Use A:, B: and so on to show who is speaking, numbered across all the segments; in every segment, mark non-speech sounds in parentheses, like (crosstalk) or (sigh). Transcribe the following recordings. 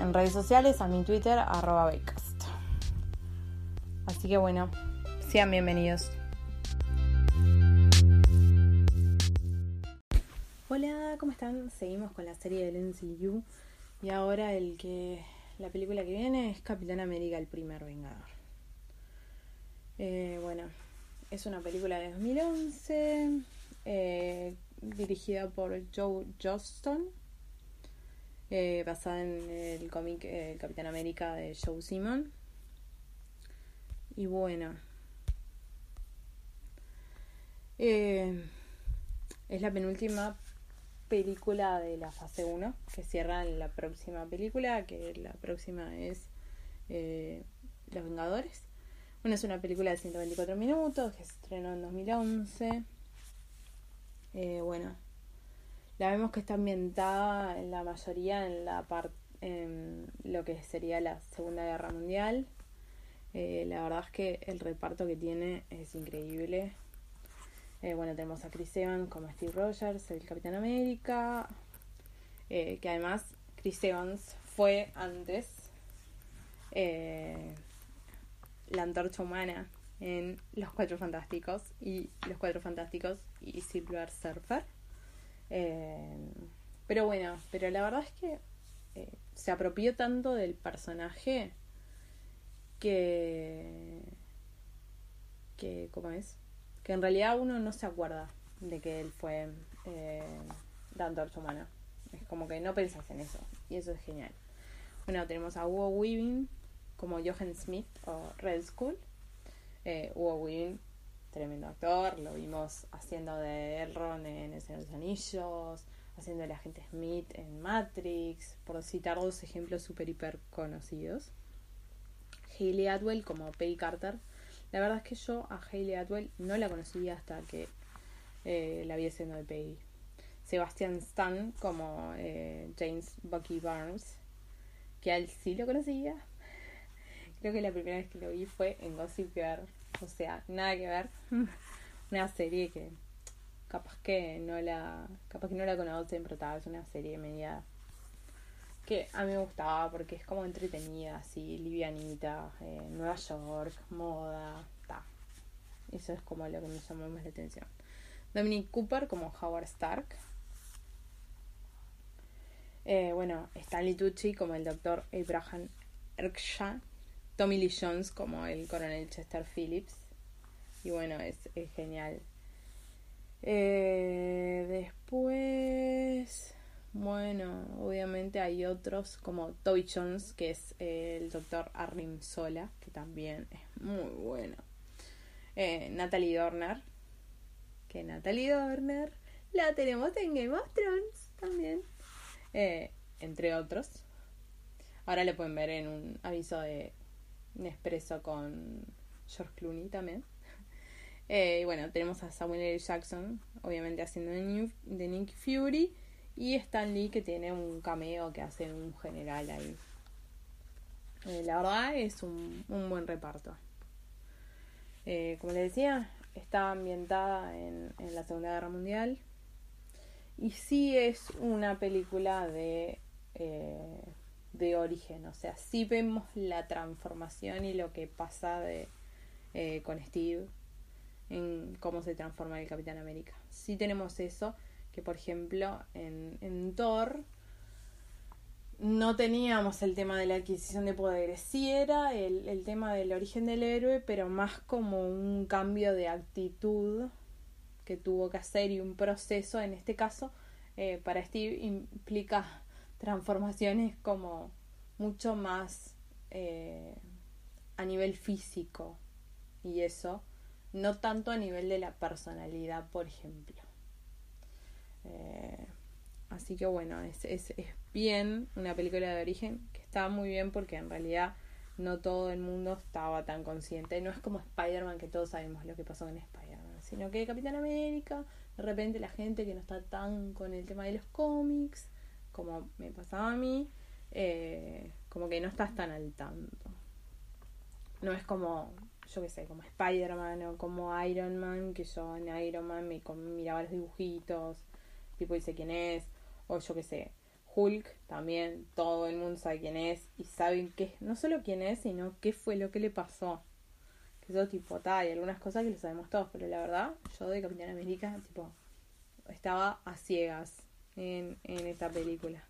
A: en redes sociales, a mi Twitter, arroba Así que bueno, sean bienvenidos. Hola, ¿cómo están? Seguimos con la serie del MCU y ahora el que la película que viene es Capitán América, el primer Vengador. Eh, bueno, es una película de 2011 eh, dirigida por Joe Johnston, eh, basada en el cómic eh, Capitán América de Joe Simon. Y bueno, eh, es la penúltima película de la fase 1 que cierra la próxima película, que la próxima es Los Vengadores. Bueno, es una película de 124 minutos que se estrenó en 2011. Eh, bueno, la vemos que está ambientada en la mayoría en la parte en lo que sería la Segunda Guerra Mundial. Eh, la verdad es que el reparto que tiene es increíble. Eh, bueno, tenemos a Chris Evans como Steve Rogers, el Capitán América, que además Chris Evans fue antes la antorcha humana en Los Cuatro Fantásticos y Los Cuatro Fantásticos y Silver Surfer. Eh, pero bueno, pero la verdad es que eh, se apropió tanto del personaje que. que. ¿Cómo es? Que en realidad uno no se acuerda de que él fue eh, la antorcha. Es como que no pensás en eso. Y eso es genial. Bueno, tenemos a Hugo Weaving como Johan Smith o Red Skull. Eh, Hugo Weaving, tremendo actor, lo vimos haciendo de Elrond en El Señor de los Anillos, haciendo el agente Smith en Matrix, por citar dos ejemplos super hiper conocidos. Hayley Atwell como Peggy Carter. La verdad es que yo a Hayley Atwell no la conocía hasta que eh, la vi haciendo de Peggy. Sebastian Stan como eh, James Bucky Barnes, que a él sí lo conocía. Creo que la primera vez que lo vi fue en Gossip Girl o sea, nada que ver. (laughs) una serie que capaz que no la capaz que no la conocen, pero tal, es una serie media que a mí me gustaba porque es como entretenida, así, livianita, eh, Nueva York, moda, ta. Eso es como lo que me llamó más la atención. Dominic Cooper como Howard Stark. Eh, bueno, Stanley Tucci como el doctor Abraham Erksha Tommy Lee Jones como el coronel Chester Phillips. Y bueno, es, genial. Eh, después, bueno, obviamente hay otros como Toby Jones, que es el doctor Arnim Sola, que también es muy bueno. Eh, Natalie Dorner, que Natalie Dorner la tenemos en Game of Thrones también, eh, entre otros. Ahora le pueden ver en un aviso de Nespresso con George Clooney también. (laughs) Eh, y bueno, tenemos a Samuel L. Jackson, obviamente haciendo de, Nick Fury. Y Stan Lee que tiene un cameo que hace un general ahí. Eh, la verdad es un, buen reparto. Eh, como les decía, está ambientada en, en, la Segunda Guerra Mundial. Y sí es una película de, de origen. O sea, sí vemos la transformación y lo que pasa de, con Steve en cómo se transforma el Capitán América. Sí tenemos eso, que por ejemplo en, en Thor no teníamos el tema de la adquisición de poderes, sí era el, el tema del origen del héroe, pero más como un cambio de actitud que tuvo que hacer y un proceso, en este caso, eh, para Steve implica transformaciones como mucho más eh, a nivel físico y eso no tanto a nivel de la personalidad, por ejemplo. Eh, así que bueno, es, es, es, bien una película de origen que está muy bien porque en realidad no todo el mundo estaba tan consciente. No es como Spider-Man que todos sabemos lo que pasó con Spider-Man, sino que Capitán América, de repente la gente que no está tan con el tema de los cómics, como me pasaba a mí, eh, como que no estás tan al tanto. No es como yo qué sé, como Spider-Man o como Iron Man, que yo en Iron Man me miraba los dibujitos, tipo dice quién es, o yo qué sé, Hulk también, todo el mundo sabe quién es y saben qué, no solo quién es, sino qué fue lo que le pasó. Que eso tipo, tal, hay algunas cosas que lo sabemos todos, pero la verdad, yo de Capitán América, tipo, estaba a ciegas en, en esta película.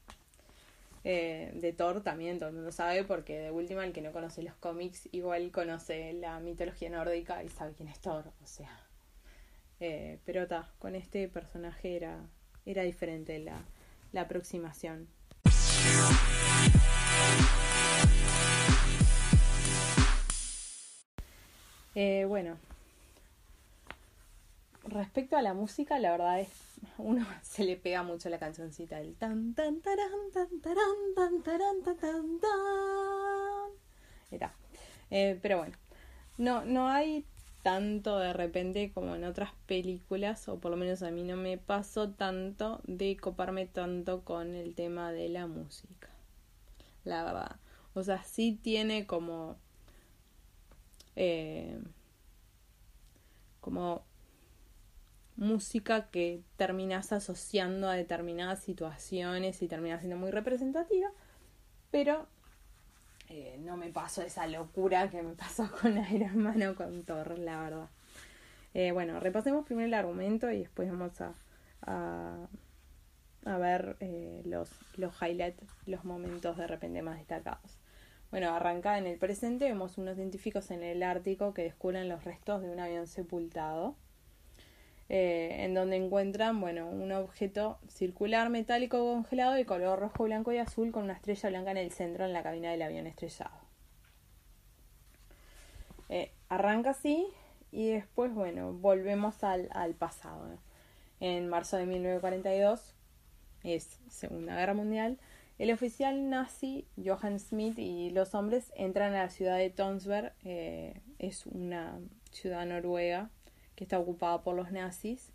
A: Eh, de Thor también todo el mundo sabe, porque de última el que no conoce los cómics igual conoce la mitología nórdica y sabe quién es Thor, o sea. Eh, pero está, con este personaje era, era diferente la, la aproximación. Eh, bueno, respecto a la música, la verdad es uno (laughs) se le pega mucho la cancioncita el tan tan taran tan taran tan taran tan tan tan Era. Eh, pero bueno, no, no hay tanto de repente como en otras películas, o por lo menos a mí no me pasó tanto de coparme tanto con el tema de la música. La verdad. O sea, sí tiene como. Eh, como música que terminas asociando a determinadas situaciones y termina siendo muy representativa, pero eh, no me pasó esa locura que me pasó (laughs) con Iron Man o con Thor, la verdad. Eh, bueno, repasemos primero el argumento y después vamos a, a, ver eh, los, los highlights, los momentos de repente más destacados. Bueno, arranca en el presente, vemos unos científicos en el Ártico que descubren los restos de un avión sepultado eh, en donde encuentran, bueno, un objeto circular metálico congelado de color rojo, blanco y azul con una estrella blanca en el centro en la cabina del avión estrellado. Eh, arranca así y después, bueno, volvemos al, al pasado. En marzo de 1942, es Segunda Guerra Mundial, el oficial nazi Johann Smith y los hombres entran a la ciudad de Tonsberg, eh, es una ciudad noruega que está ocupada por los nazis,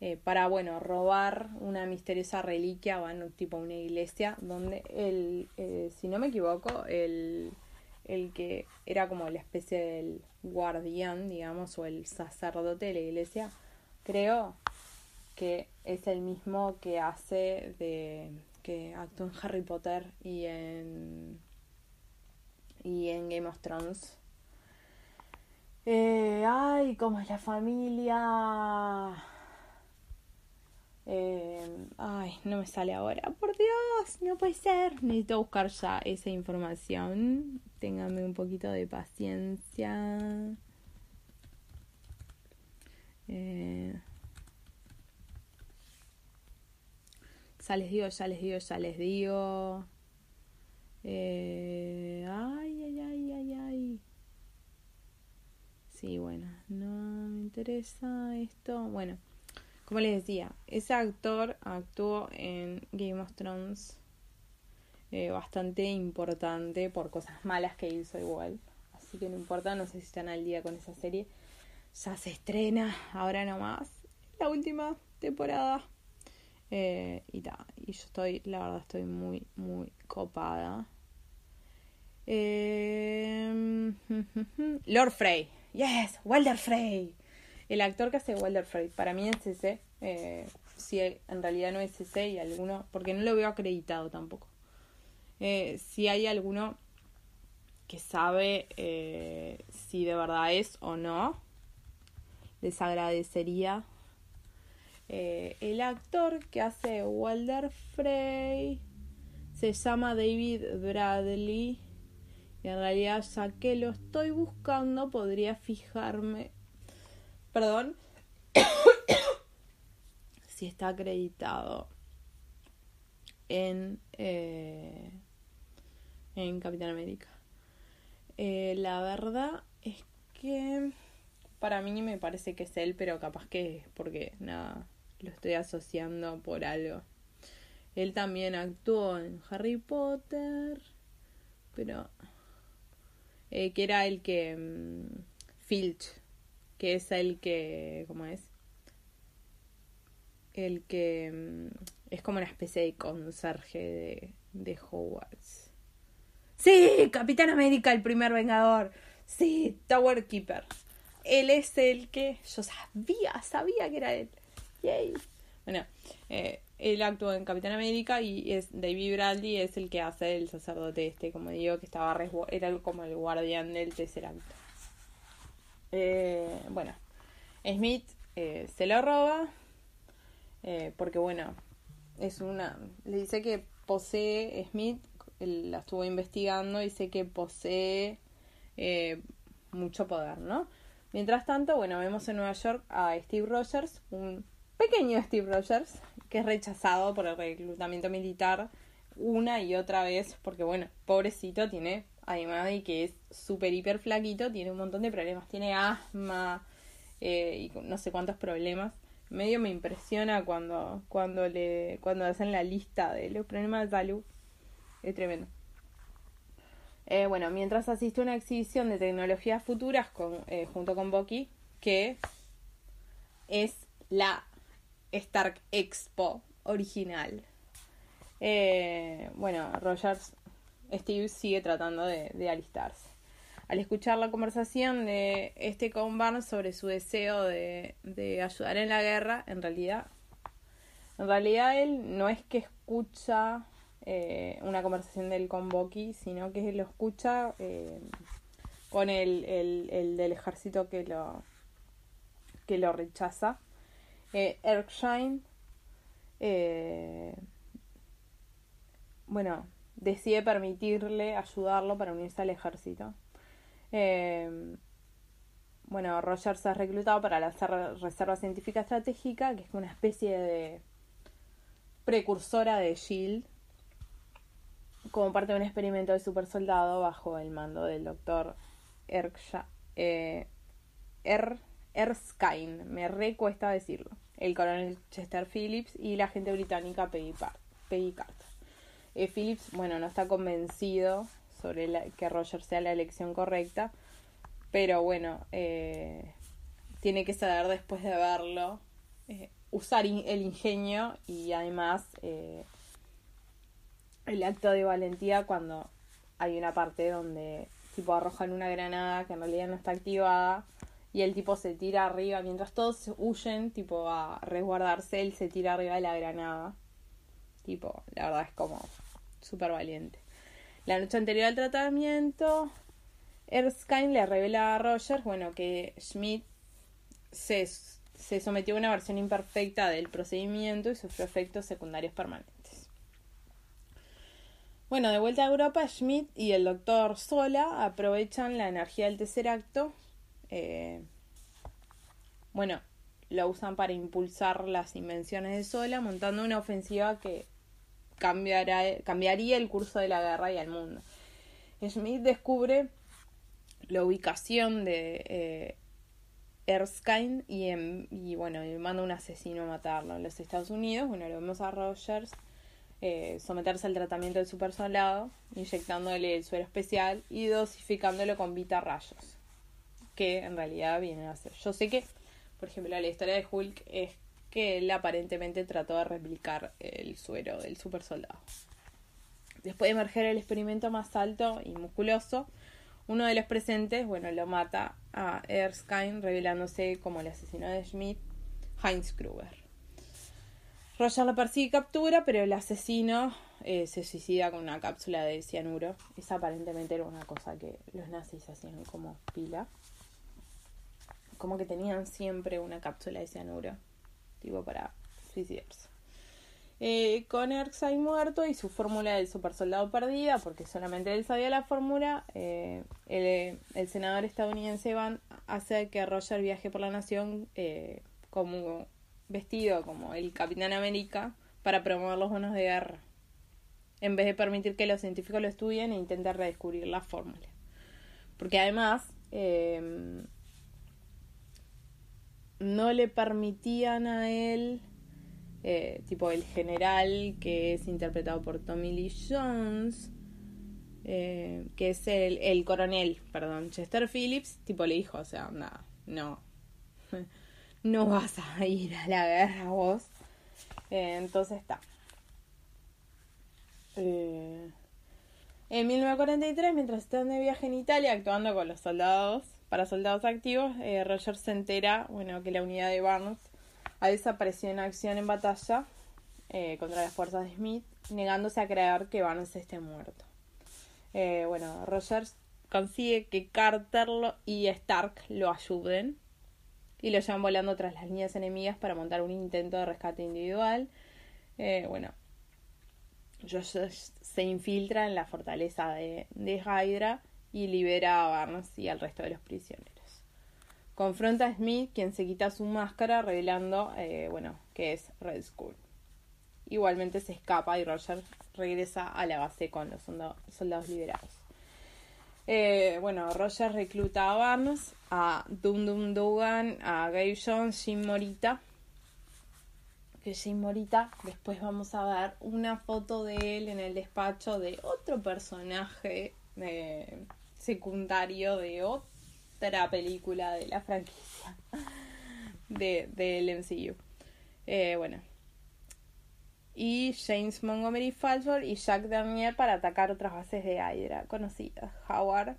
A: eh, para, bueno, robar una misteriosa reliquia, bueno, tipo una iglesia, donde el, eh, si no me equivoco, el, el que era como la especie del guardián, digamos, o el sacerdote de la iglesia, creo que es el mismo que hace de que actuó en Harry Potter y en y en Game of Thrones eh, ay, cómo es la familia. Eh, ay, no me sale ahora. Por Dios, no puede ser. Necesito buscar ya esa información. Ténganme un poquito de paciencia. Eh, ya les digo, ya les digo, ya les digo. Eh, ay, ay, ay, ay, ay. Sí, bueno, no me interesa esto. Bueno, como les decía, ese actor actuó en Game of Thrones eh, bastante importante por cosas malas que hizo igual. Así que no importa, no sé si están al día con esa serie. ya se estrena ahora nomás la última temporada. Eh, y, ta, y yo estoy, la verdad, estoy muy, muy copada. Eh, (laughs) Lord Frey. Yes, Walder Frey. El actor que hace Walder Frey. Para mí es ese. Eh, si en realidad no es ese y alguno. Porque no lo veo acreditado tampoco. Eh, si hay alguno que sabe eh, si de verdad es o no, les agradecería. Eh, el actor que hace Walder Frey se llama David Bradley. En realidad, ya que lo estoy buscando, podría fijarme. Perdón. (coughs) si está acreditado en, eh, en Capitán América. Eh, la verdad es que para mí me parece que es él, pero capaz que es porque nada, lo estoy asociando por algo. Él también actuó en Harry Potter, pero eh, que era el que mm, Filch, que es el que, ¿cómo es? El que mm, es como una especie de conserje de, de Hogwarts. Sí, Capitán América, el primer Vengador. Sí, Tower Keeper. Él es el que yo sabía, sabía que era él. Yay. Bueno, eh, él actuó en Capitán América y es David Bradley es el que hace el sacerdote este, como digo, que estaba era como el guardián del tercer acto. Eh, bueno, Smith eh, se lo roba eh, porque bueno, es una le dice que posee Smith, él la estuvo investigando dice que posee eh, mucho poder, ¿no? Mientras tanto, bueno, vemos en Nueva York a Steve Rogers, un pequeño Steve Rogers, que es rechazado por el reclutamiento militar una y otra vez, porque bueno, pobrecito tiene, además de que es súper hiper flaquito, tiene un montón de problemas, tiene asma eh, y no sé cuántos problemas. Medio me impresiona cuando, cuando le, cuando hacen la lista de los problemas de salud. Es tremendo. Eh, bueno, mientras asiste a una exhibición de tecnologías futuras con, eh, junto con Bucky, que es la Stark Expo original. Eh, bueno, Rogers, Steve sigue tratando de, de, alistarse. Al escuchar la conversación de este con Barnes sobre su deseo de, de ayudar en la guerra, en realidad, en realidad él no es que escucha eh, una conversación del con Bucky, sino que lo escucha eh, con el, el, el, del ejército que lo, que lo rechaza. Eh, Erskine, eh, bueno, decide permitirle ayudarlo para unirse al ejército. Eh, bueno, Rogers es reclutado para la Reserva Científica Estratégica, que es una especie de precursora de SHIELD, como parte de un experimento de super soldado bajo el mando del doctor eh, er, Erskine, me recuesta decirlo, el coronel Chester Phillips y la agente británica Peggy, Peggy Carter. Eh, Phillips, bueno, no está convencido sobre la, que Roger sea la elección correcta, pero bueno, eh, tiene que saber después de verlo eh, usar el ingenio y además el acto de valentía cuando hay una parte donde tipo arrojan una granada que en realidad no está activada y el tipo se tira arriba mientras todos huyen tipo a resguardarse él se tira arriba de la granada tipo la verdad es como súper valiente la noche anterior al tratamiento Erskine le revela a Rogers bueno que Schmidt se, se sometió a una versión imperfecta del procedimiento y sufrió efectos secundarios permanentes bueno, de vuelta a Europa, Schmidt y el doctor Sola aprovechan la energía del tercer acto. Eh, bueno, lo usan para impulsar las invenciones de Sola, montando una ofensiva que cambiará, cambiaría el curso de la guerra y el mundo. Schmidt descubre la ubicación de eh, Erskine y, en, y bueno, y manda un asesino a matarlo en los Estados Unidos. Bueno, lo vemos a Rogers eh, someterse al tratamiento del super soldado, inyectándole el suero especial y dosificándolo con vita rayos. Que en realidad vienen a hacer. Yo sé que, por ejemplo, la historia de Hulk es que él aparentemente trató de replicar el suero del super soldado. Después de emerger el experimento más alto y musculoso, uno de los presentes, bueno, lo mata a Erskine, revelándose como el asesino de Schmidt, Heinz Kruger. Roger lo persigue y captura, pero el asesino eh, se suicida con una cápsula de cianuro. Esa aparentemente era una cosa que los nazis hacían como pila. Como que tenían siempre una cápsula de cianuro, tipo para suicidarse. Eh, con Erskine muerto y su fórmula del super soldado perdida, porque solamente él sabía la fórmula, eh, el, senador estadounidense Van hace que Roger viaje por la nación eh, como vestido como el Capitán América para promover los bonos de guerra, en vez de permitir que los científicos lo estudien e intenten redescubrir la fórmula. Porque además no le permitían a él eh, tipo el general que es interpretado por Tommy Lee Jones, eh, que es el, el, coronel, perdón, Chester Phillips, tipo le dijo, o sea, nada, no, (laughs) no vas a ir a la guerra vos. Eh, entonces está. en 1943, mientras están de viaje en Italia actuando con los soldados, para soldados activos, Roger se entera, bueno, que la unidad de Barnes ha desaparecido en acción en batalla eh, contra las fuerzas de Smith, negándose a creer que Barnes esté muerto. Eh, bueno, Rogers consigue que Carter y Stark lo ayuden y lo llevan volando tras las líneas enemigas para montar un intento de rescate individual. Eh, bueno, Rogers se infiltra en la fortaleza de, de Hydra y libera a Barnes y al resto de los prisioneros. Confronta a Smith, quien se quita su máscara, revelando, eh, bueno, que es Red Skull. Igualmente se escapa y Roger regresa a la base con los soldados liberados. Eh, bueno, Roger recluta a Barnes, a Dum Dum Dugan, a Gabe Jones, Jim Morita. Que Jim Morita, después vamos a ver una foto de él en el despacho de otro personaje eh, secundario de otra película de la franquicia (laughs) de, del MCU. Eh, bueno. Y James Montgomery Falford y Jack Daniel para atacar otras bases de Hydra conocidas. Howard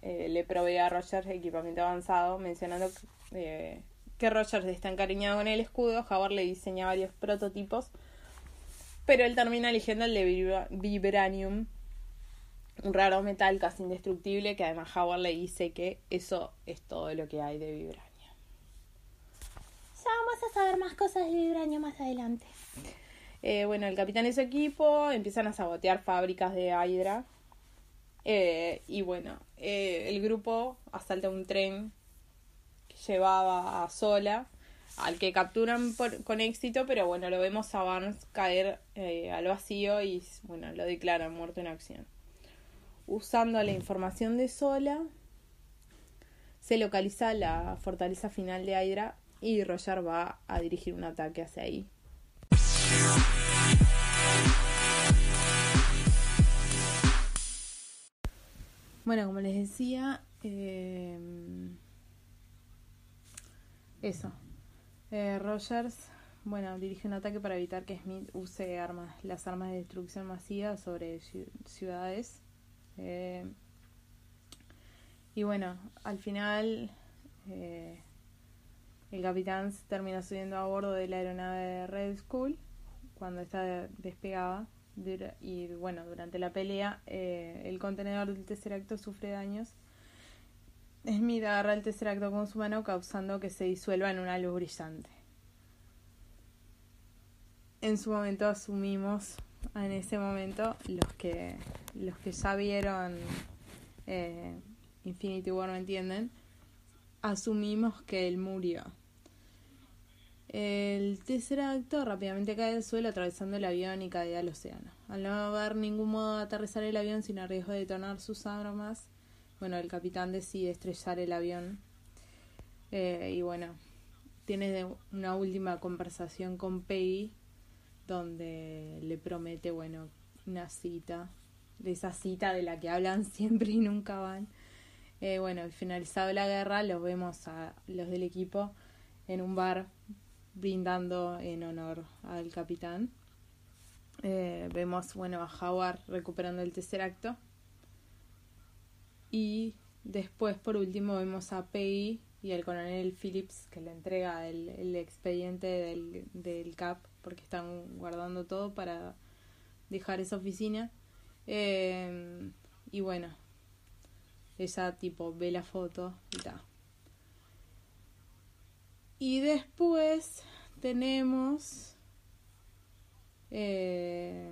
A: eh, le provee a Rogers equipamiento avanzado, mencionando eh, que Rogers está encariñado con el escudo. Howard le diseña varios prototipos, pero él termina eligiendo el de Vibranium un raro metal casi indestructible que además Howard le dice que eso es todo lo que hay de vibranio.
B: Ya vamos a saber más cosas de vibranio más adelante.
A: Eh, bueno, el capitán y su equipo empiezan a sabotear fábricas de Hydra. Eh, y bueno, eh, el grupo asalta un tren que llevaba a Sola, al que capturan con éxito, pero bueno, lo vemos a Barnes caer al vacío y bueno, lo declaran muerto en acción usando la información de Sola, se localiza la fortaleza final de Hydra y Roger va a dirigir un ataque hacia ahí. Bueno, como les decía, eh, eso. Eh, Rogers, bueno, dirige un ataque para evitar que Smith use armas, las armas de destrucción masiva sobre ciudades eh, y bueno, al final eh, el capitán termina subiendo a bordo de la aeronave de Red Skull cuando está despegada. Y bueno, durante la pelea eh, el contenedor del tercer acto sufre daños. Smith agarra el tercer acto con su mano causando que se disuelva en una luz brillante. En su momento asumimos en ese momento los que los que ya vieron eh, Infinity War no entienden asumimos que él murió el tercer acto rápidamente cae al suelo atravesando el avión y cae al océano. Al no haber ningún modo de aterrizar el avión sin riesgo de detonar sus armas, bueno, el capitán decide estrellar el avión. Eh, y bueno, tiene una última conversación con Peggy donde le promete, bueno, una cita, de esa cita de la que hablan (laughs) siempre y nunca van. Eh, bueno, finalizado la guerra, los vemos a los del equipo en un bar brindando en honor al capitán. Eh, vemos, bueno, a Howard recuperando el tercer acto. Y después, por último, vemos a Peggy y al coronel Phillips que le entrega el, el expediente del, del CAP porque están guardando todo para dejar esa oficina. Eh, y bueno, ella tipo ve la foto y tal. Y después tenemos eh,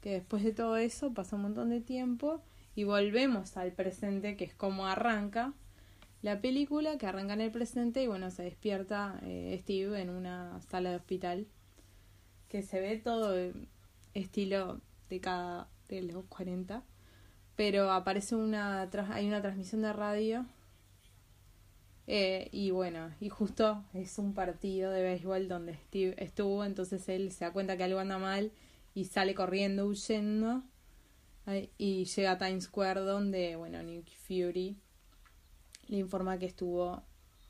A: que después de todo eso pasa un montón de tiempo y volvemos al presente, que es como arranca la película, que arranca en el presente y bueno, se despierta eh, Steve en una sala de hospital, que se ve todo estilo de cada de los 40, pero aparece una, hay una transmisión de radio eh, y bueno, y justo es un partido de béisbol donde Steve estuvo, entonces él se da cuenta que algo anda mal y sale corriendo, huyendo. Y llega a Times Square donde, bueno, Nick Fury le informa que estuvo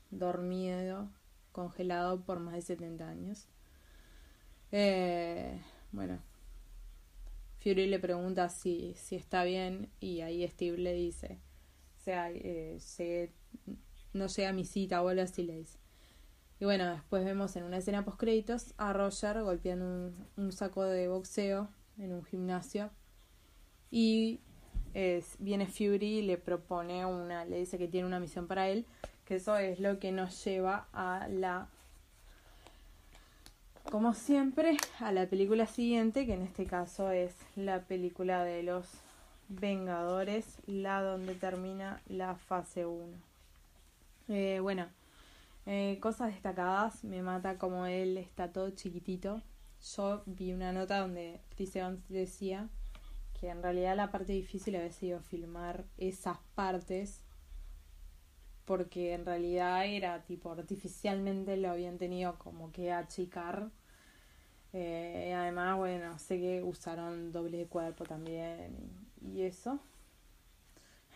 A: dormido, congelado por más de 70 años. Eh, bueno, Fury le pregunta si, si está bien y ahí Steve le dice, o sea, eh, se no llega a mi cita o algo así le dice. Y bueno, después vemos en una escena post créditos a Roger golpeando un, saco de boxeo en un gimnasio. Y viene Fury y le propone una, le dice que tiene una misión para él, que eso es lo que nos lleva a la, como siempre, a la película siguiente, que en este caso es la película de los Vengadores, la donde termina la fase 1. Eh, bueno, eh, cosas destacadas. Me mata como él está todo chiquitito. Yo vi una nota donde Chris Evans decía que en realidad la parte difícil había sido filmar esas partes porque en realidad era tipo artificialmente lo habían tenido como que achicar eh, además bueno sé que usaron doble de cuerpo también y eso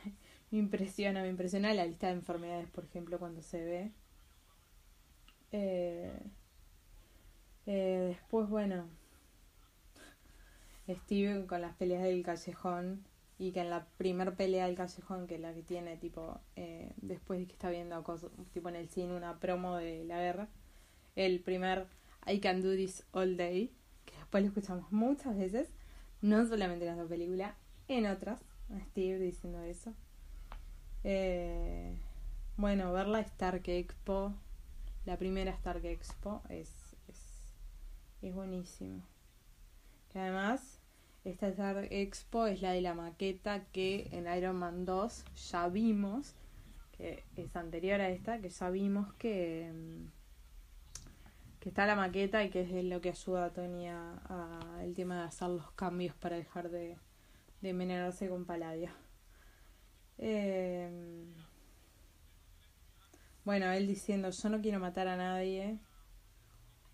A: (laughs) me impresiona, me impresiona la lista de enfermedades, por ejemplo, cuando se ve. Eh, eh, después, bueno, Steve con las peleas del callejón y que en la primer pelea del callejón, que es la que tiene, tipo, eh, después de que está viendo tipo en el cine, una promo de la guerra, el primer I Can Do This All Day, que después lo escuchamos muchas veces, no solamente en esta película, en otras, Steve diciendo eso. Eh, bueno, ver la Stark Expo, la primera Stark Expo, es, es, es buenísimo. Que además, esta Stark Expo es la de la maqueta que en Iron Man 2 ya vimos, que es anterior a esta, que ya vimos que, mm, que está la maqueta y que es lo que ayuda a Tony a, el tema de hacer los cambios para dejar de, de envenenarse con Paladia. Eh, bueno, él diciendo, yo no quiero matar a nadie,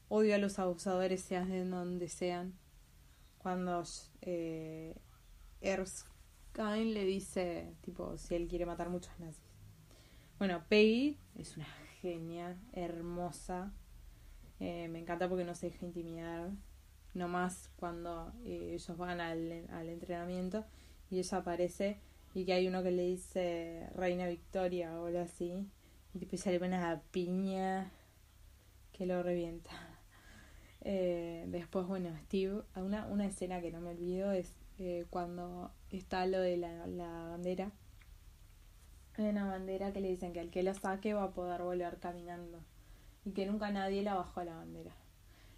A: odio a los abusadores, sean de donde sean. Cuando eh, Erskine le dice, tipo, si él quiere matar muchos nazis. Bueno, Peggy es una genia, hermosa. Eh, me encanta porque no se deja intimidar. No más cuando eh, ellos van al, al entrenamiento y ella aparece y que hay uno que le dice Reina Victoria o algo así y después sale una piña que lo revienta (laughs) eh, después bueno Steve una, una escena que no me olvido es eh, cuando está lo de la, la bandera hay una bandera que le dicen que el que la saque va a poder volver caminando y que nunca nadie la bajó a la bandera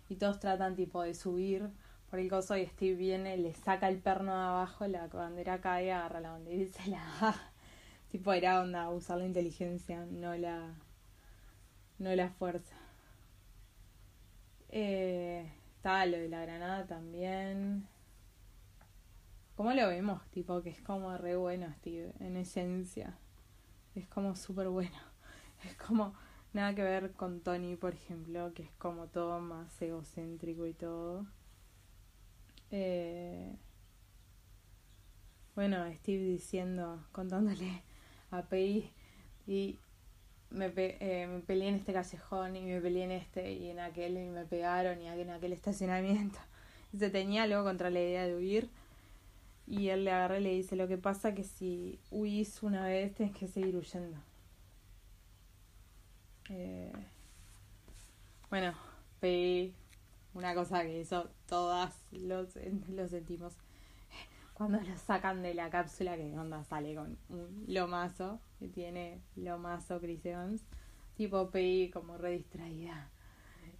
A: y todos tratan tipo de subir por el coso y Steve viene, le saca el perno de abajo, la bandera cae, agarra la bandera y se la (laughs) tipo era onda usar la inteligencia, no la no la fuerza. Eh, está lo de la granada también. ¿Cómo lo vemos? Tipo que es como re bueno Steve, en esencia. Es como súper bueno. (laughs) Es como nada que ver con Tony, por ejemplo, que es como todo más egocéntrico y todo. Eh, bueno, Steve diciendo, contándole a Pei y me, pe- eh, me peleé en este callejón y me peleé en este y en aquel y me pegaron y en aquel estacionamiento. (laughs) Se tenía algo contra la idea de huir y él le agarra y le dice, lo que pasa que si huís una vez tienes que seguir huyendo. Eh, bueno, Pei, una cosa que eso todas lo, (laughs) lo sentimos. Cuando lo sacan de la cápsula, que onda sale con un lomazo, que tiene lomazo Chris Evans, tipo Pei como re distraída.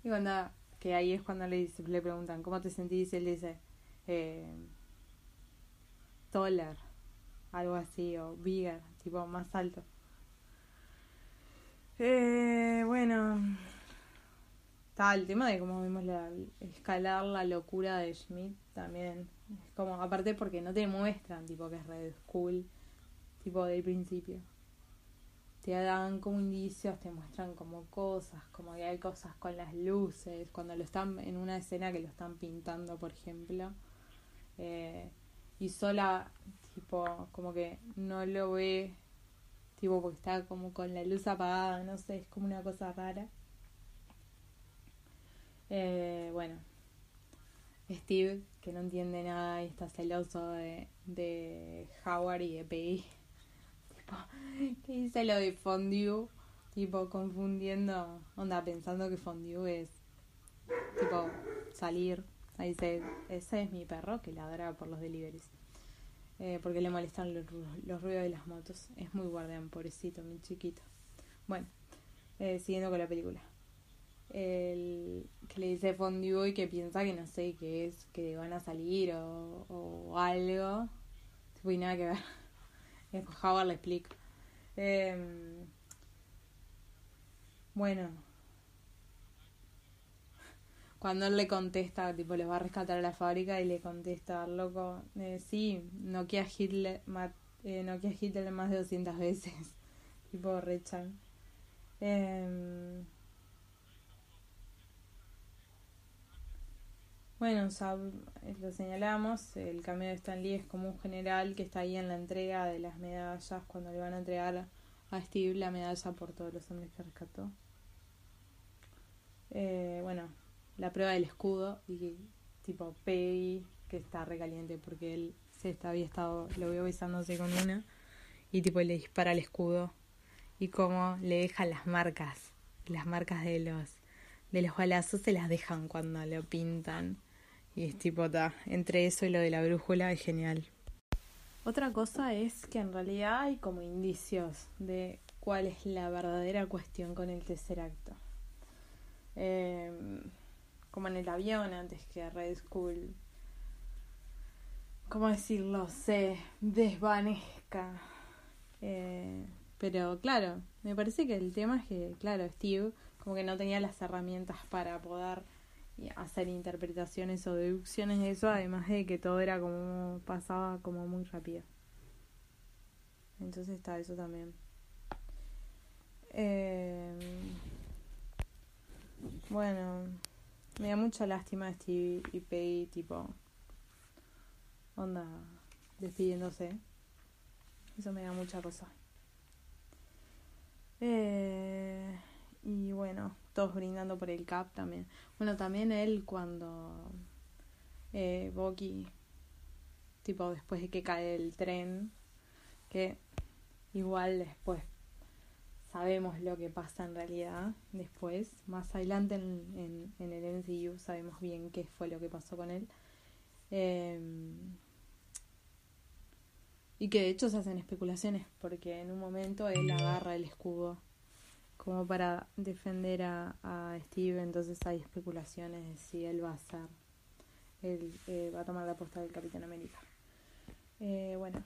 A: Y cuando, que ahí es cuando le, dice, le preguntan, ¿cómo te sentís? Y él dice, eh, taller, algo así, o bigger, tipo más alto. Eh, bueno, está el tema de cómo vimos la, escalar la locura de Schmidt también. Es como, aparte porque no te muestran, tipo, que es Red School, tipo, del principio. Te dan como indicios, te muestran como cosas, como que hay cosas con las luces, cuando lo están en una escena que lo están pintando, por ejemplo. Eh, y sola, tipo, como que no lo ve, tipo, porque está como con la luz apagada, no sé, es como una cosa rara. Eh, bueno, Steve, que no entiende nada y está celoso de, de Howard y de Peggy, (laughs) tipo, que dice lo de fondue, tipo, confundiendo, onda, pensando que fondue es, tipo, salir. Ahí dice, ese es mi perro que ladra por los deliveries. Eh, porque le molestan los, los ruidos de las motos. Es muy guardián, pobrecito, mi chiquito. Bueno, eh, siguiendo con la película. El que le dice Fondue y que piensa que no sé qué es, que van a salir o, o algo. Tipo, y nada que ver. (laughs) Howard le explica. Em, bueno, cuando él le contesta, tipo, les va a rescatar a la fábrica y le contesta loco, eh, sí, Nokia Hitler, ma- eh, Nokia Hitler más de 200 veces. (laughs) tipo, Rechan. Em, bueno, sab- eh, lo señalamos, el cambio de Stan Lee es como un general que está ahí en la entrega de las medallas cuando le van a entregar a Steve la medalla por todos los hombres que rescató. Eh, bueno, la prueba del escudo y tipo Peggy que está recaliente porque él se está, había estado, lo vio besándose con una y tipo le dispara el escudo y como le dejan las marcas, las marcas de los de los balazos se las dejan cuando lo pintan y es tipo ta, entre eso y lo de la brújula es genial. Otra cosa es que en realidad hay como indicios de cuál es la verdadera cuestión con el tercer acto. Eh, como en el avión antes que Red School, ¿cómo decirlo? Se desvanezca. Eh, pero claro, me parece que el tema es que, claro, Steve como que no tenía las herramientas para poder hacer interpretaciones o deducciones de eso, además de que todo era como pasaba como muy rápido. Entonces está eso también. Eh, bueno, me da mucha lástima Steve y Peggy, tipo, onda, despidiéndose. Eso me da mucha cosa. Eh, y bueno, todos brindando por el Cap también. Bueno, también él cuando eh, Bucky, tipo después de que cae el tren, que igual después sabemos lo que pasa en realidad después, más adelante en, el MCU sabemos bien qué fue lo que pasó con él. Eh, y que de hecho se hacen especulaciones porque en un momento él agarra el escudo como para defender a, a Steve, entonces hay especulaciones de si él va a ser, él eh, va a tomar la posta del Capitán América. Eh, bueno.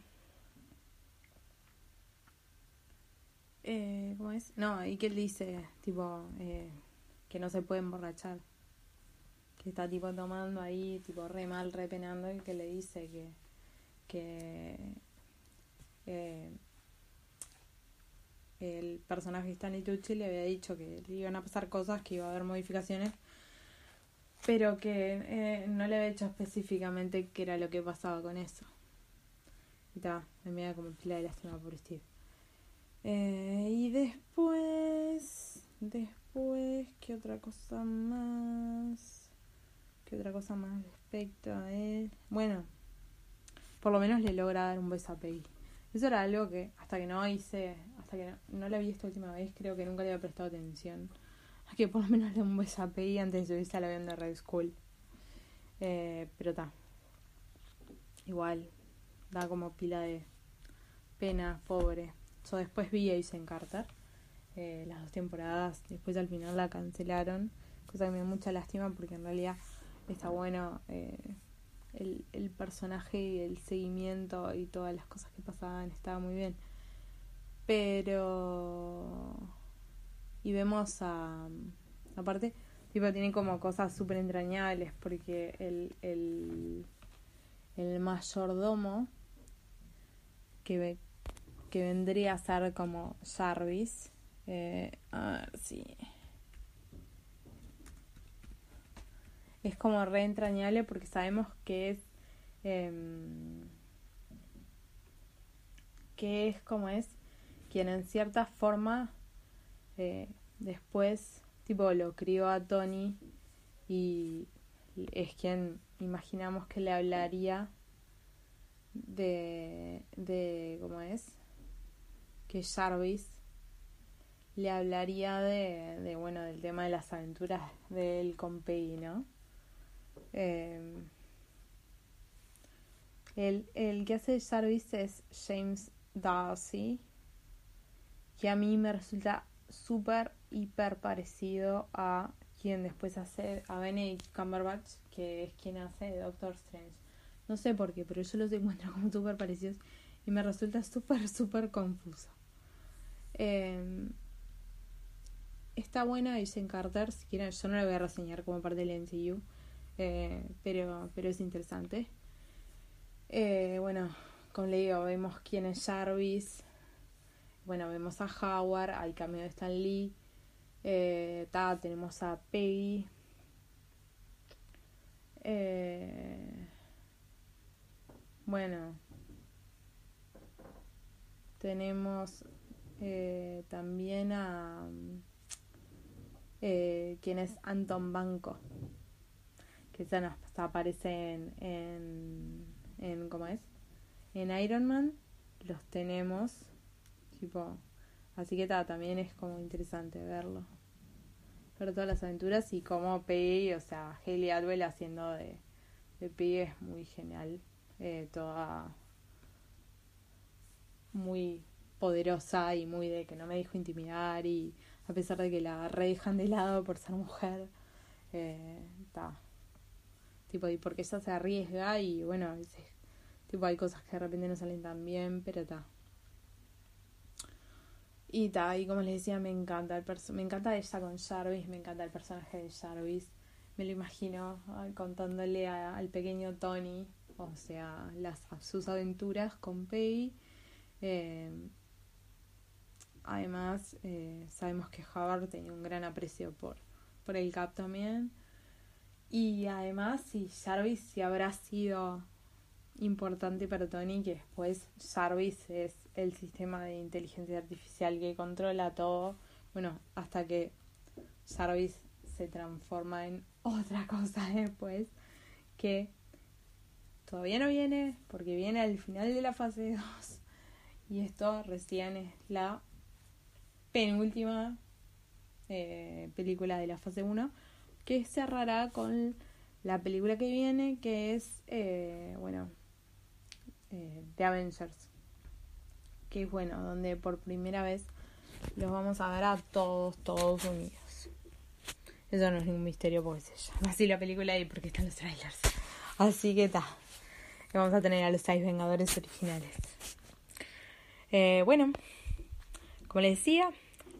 A: Eh, ¿Cómo es? No, y que él dice, tipo, eh, que no se puede emborrachar. Que está, tipo, tomando ahí, tipo, re mal, re penando, y que le dice que, que eh, el personaje Stanley Tucci le había dicho que le iban a pasar cosas, que iba a haber modificaciones, pero que eh, no le había dicho específicamente qué era lo que pasaba con eso. Y está, me da como pila de lástima por Steve. Eh, y después, después, ¿qué otra cosa más? ¿Qué otra cosa más respecto a él? Bueno, por lo menos le logra dar un beso a Peggy. Eso era algo que hasta que no hice, hasta que no, no la vi esta última vez, creo que nunca le había prestado atención. A que por lo menos le dé un beso a Peggy antes de subirse al avión de Red School. Eh, pero está. Igual, da como pila de pena, pobre. Yo después vi Ace en Carter, eh, las dos temporadas, después al final la cancelaron, cosa que me da mucha lástima porque en realidad está bueno eh, el, el personaje y el seguimiento y todas las cosas que pasaban, estaba muy bien. Pero... Y vemos a... Aparte, tipo, tiene como cosas súper entrañables porque el, el, el mayordomo que, que vendría a ser como Jarvis. Eh, a ver si. Es como re entrañable porque sabemos que es. Eh, que es como es quien en cierta forma eh, después tipo lo crió a Tony y es quien imaginamos que le hablaría de de cómo es que Jarvis le hablaría de, de bueno del tema de las aventuras de él con Peggy, ¿no? Eh, el, el que hace Jarvis es James Darcy que a mí me resulta súper hiper parecido a quien después hace a Benedict Cumberbatch que es quien hace Doctor Strange no sé por qué pero yo los encuentro como súper parecidos y me resulta súper súper confuso eh, está buena Jason Carter si quieren yo no la voy a reseñar como parte del MCU eh, pero pero es interesante. Eh, bueno como le digo vemos quién es Jarvis bueno vemos a Howard hay cameo de Stan Lee eh, ta, tenemos a Peggy bueno tenemos eh, también a eh, quien es Anton Banco que ya nos aparece en, en, en ¿cómo es? en Iron Man los tenemos tipo así que ta, también es como interesante verlo ver todas las aventuras y como Peggy o sea Haley Atwell haciendo de, de Peggy es muy genial eh, toda muy poderosa y muy de que no me dijo intimidar y a pesar de que la re dejan de lado por ser mujer eh, ta. tipo y porque ella se arriesga y bueno a veces tipo hay cosas que de repente no salen tan bien pero está y ta, y como les decía me encanta el me encanta ella con Jarvis me encanta el personaje de Jarvis me lo imagino contándole a- al pequeño Tony o sea las sus aventuras con Peggy eh, además eh, sabemos que Howard tenía un gran aprecio por por el Cap también. Y además si Jarvis si habrá sido importante para Tony que después Jarvis es el sistema de inteligencia artificial que controla todo bueno hasta que Jarvis se transforma en otra cosa (laughs) después que todavía no viene porque viene al final de la fase 2 y esto recién es la penúltima eh, película de la fase 1 que cerrará con la película que viene que es eh, bueno eh, The Avengers que es bueno donde por primera vez los vamos a ver a todos todos unidos. Eso no es ningún misterio porque se llama así la película y porque están los trailers. Así que está vamos a tener a los seis vengadores originales. Eh, bueno como les decía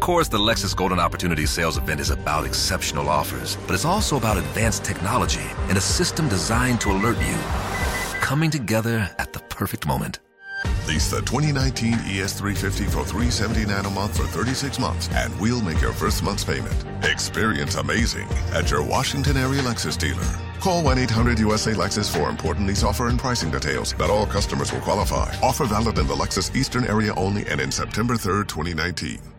C: Of course, the Lexus Golden Opportunity Sales Event is about exceptional offers, but it's also about advanced technology and a system designed to alert you. Coming together at the perfect moment.
D: Lease the 2019 ES350 for 379 a month for 36 months, and we'll make your first month's payment. Experience amazing at your Washington area Lexus dealer. Call 1 800 USA Lexus for important lease offer and pricing details. Not all customers will qualify. Offer valid in the Lexus Eastern area only and in September 3rd, 2019.